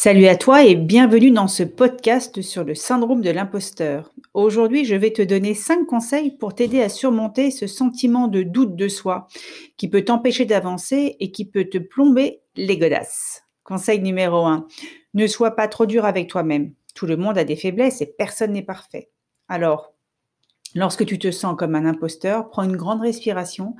Salut à toi et bienvenue dans ce podcast sur le syndrome de l'imposteur. Aujourd'hui, je vais te donner 5 conseils pour t'aider à surmonter ce sentiment de doute de soi qui peut t'empêcher d'avancer et qui peut te plomber les godasses. Conseil numéro 1. Ne sois pas trop dur avec toi-même. Tout le monde a des faiblesses et personne n'est parfait. Alors, lorsque tu te sens comme un imposteur, prends une grande respiration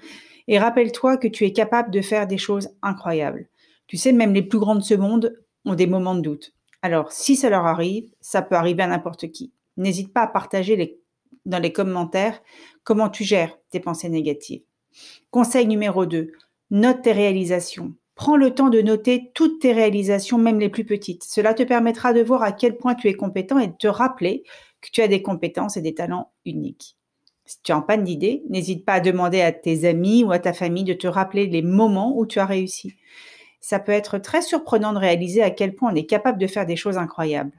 et rappelle-toi que tu es capable de faire des choses incroyables. Tu sais, même les plus grandes monde ont des moments de doute. Alors, si ça leur arrive, ça peut arriver à n'importe qui. N'hésite pas à partager dans les commentaires comment tu gères tes pensées négatives. Conseil numéro 2, note tes réalisations. Prends le temps de noter toutes tes réalisations, même les plus petites. Cela te permettra de voir à quel point tu es compétent et de te rappeler que tu as des compétences et des talents uniques. Si tu as en panne d'idées, n'hésite pas à demander à tes amis ou à ta famille de te rappeler les moments où tu as réussi ça peut être très surprenant de réaliser à quel point on est capable de faire des choses incroyables.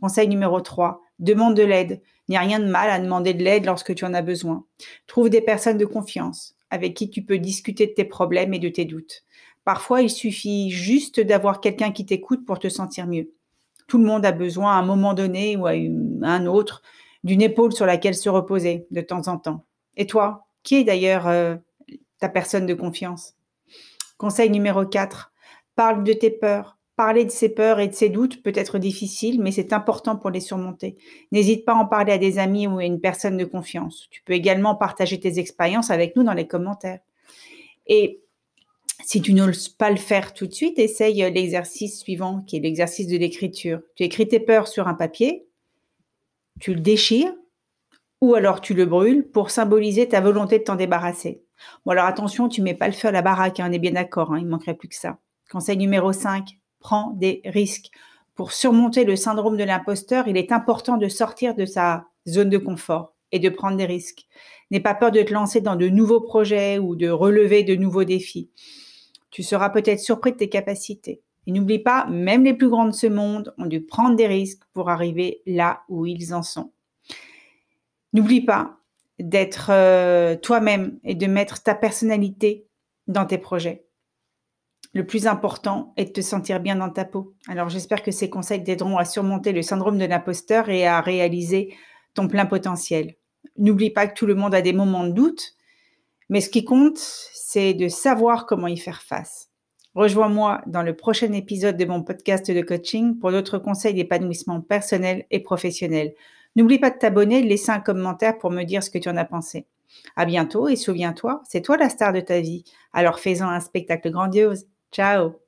Conseil numéro 3, demande de l'aide. Il n'y a rien de mal à demander de l'aide lorsque tu en as besoin. Trouve des personnes de confiance avec qui tu peux discuter de tes problèmes et de tes doutes. Parfois, il suffit juste d'avoir quelqu'un qui t'écoute pour te sentir mieux. Tout le monde a besoin à un moment donné ou à un autre d'une épaule sur laquelle se reposer de temps en temps. Et toi, qui est d'ailleurs euh, ta personne de confiance? Conseil numéro 4, Parle de tes peurs. Parler de ses peurs et de ses doutes peut être difficile, mais c'est important pour les surmonter. N'hésite pas à en parler à des amis ou à une personne de confiance. Tu peux également partager tes expériences avec nous dans les commentaires. Et si tu n'oses pas le faire tout de suite, essaye l'exercice suivant, qui est l'exercice de l'écriture. Tu écris tes peurs sur un papier, tu le déchires, ou alors tu le brûles pour symboliser ta volonté de t'en débarrasser. Bon alors attention, tu mets pas le feu à la baraque, hein, on est bien d'accord, hein, il manquerait plus que ça. Conseil numéro 5, prends des risques. Pour surmonter le syndrome de l'imposteur, il est important de sortir de sa zone de confort et de prendre des risques. N'aie pas peur de te lancer dans de nouveaux projets ou de relever de nouveaux défis. Tu seras peut-être surpris de tes capacités. Et n'oublie pas, même les plus grands de ce monde ont dû prendre des risques pour arriver là où ils en sont. N'oublie pas d'être euh, toi-même et de mettre ta personnalité dans tes projets le plus important est de te sentir bien dans ta peau. Alors j'espère que ces conseils t'aideront à surmonter le syndrome de l'imposteur et à réaliser ton plein potentiel. N'oublie pas que tout le monde a des moments de doute, mais ce qui compte, c'est de savoir comment y faire face. Rejoins-moi dans le prochain épisode de mon podcast de coaching pour d'autres conseils d'épanouissement personnel et professionnel. N'oublie pas de t'abonner, de laisser un commentaire pour me dire ce que tu en as pensé. À bientôt et souviens-toi, c'est toi la star de ta vie. Alors fais-en un spectacle grandiose. Chao.